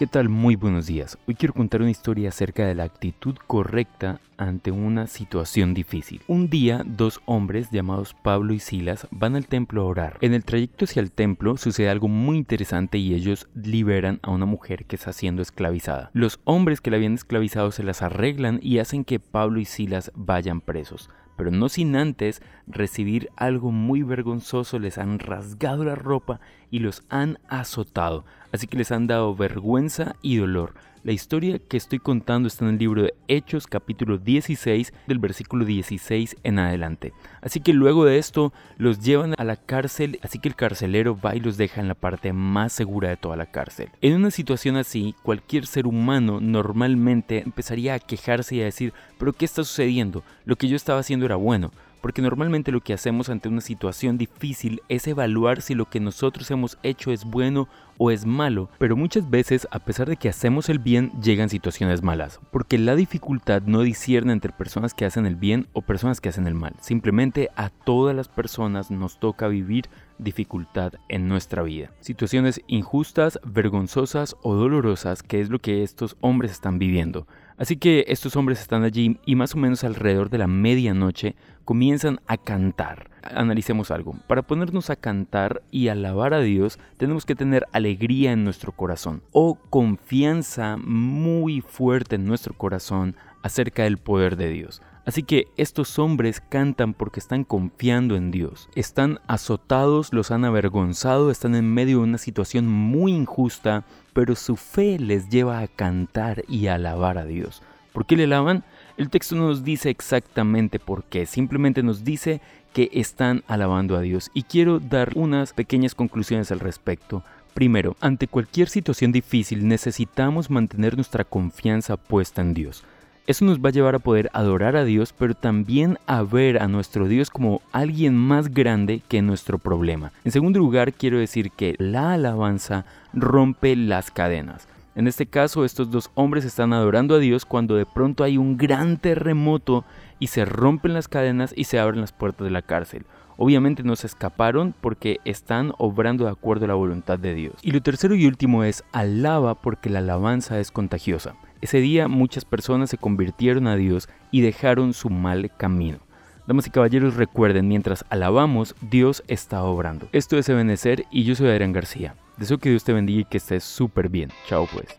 ¿Qué tal? Muy buenos días. Hoy quiero contar una historia acerca de la actitud correcta ante una situación difícil. Un día, dos hombres llamados Pablo y Silas van al templo a orar. En el trayecto hacia el templo sucede algo muy interesante y ellos liberan a una mujer que está siendo esclavizada. Los hombres que la habían esclavizado se las arreglan y hacen que Pablo y Silas vayan presos pero no sin antes recibir algo muy vergonzoso, les han rasgado la ropa y los han azotado, así que les han dado vergüenza y dolor. La historia que estoy contando está en el libro de Hechos capítulo 16 del versículo 16 en adelante. Así que luego de esto los llevan a la cárcel, así que el carcelero va y los deja en la parte más segura de toda la cárcel. En una situación así, cualquier ser humano normalmente empezaría a quejarse y a decir, pero ¿qué está sucediendo? Lo que yo estaba haciendo era bueno porque normalmente lo que hacemos ante una situación difícil es evaluar si lo que nosotros hemos hecho es bueno o es malo, pero muchas veces a pesar de que hacemos el bien llegan situaciones malas, porque la dificultad no discierne entre personas que hacen el bien o personas que hacen el mal, simplemente a todas las personas nos toca vivir dificultad en nuestra vida. Situaciones injustas, vergonzosas o dolorosas, que es lo que estos hombres están viviendo. Así que estos hombres están allí y más o menos alrededor de la medianoche comienzan a cantar. Analicemos algo. Para ponernos a cantar y alabar a Dios, tenemos que tener alegría en nuestro corazón o confianza muy fuerte en nuestro corazón acerca del poder de Dios. Así que estos hombres cantan porque están confiando en Dios. Están azotados, los han avergonzado, están en medio de una situación muy injusta, pero su fe les lleva a cantar y alabar a Dios. ¿Por qué le alaban? El texto no nos dice exactamente por qué, simplemente nos dice que están alabando a Dios. Y quiero dar unas pequeñas conclusiones al respecto. Primero, ante cualquier situación difícil necesitamos mantener nuestra confianza puesta en Dios. Eso nos va a llevar a poder adorar a Dios, pero también a ver a nuestro Dios como alguien más grande que nuestro problema. En segundo lugar, quiero decir que la alabanza rompe las cadenas. En este caso, estos dos hombres están adorando a Dios cuando de pronto hay un gran terremoto y se rompen las cadenas y se abren las puertas de la cárcel. Obviamente no se escaparon porque están obrando de acuerdo a la voluntad de Dios. Y lo tercero y último es alaba porque la alabanza es contagiosa. Ese día muchas personas se convirtieron a Dios y dejaron su mal camino. Damas y caballeros, recuerden, mientras alabamos, Dios está obrando. Esto es Ebenecer y yo soy Adrián García. Deseo que Dios te bendiga y que estés súper bien. Chao pues.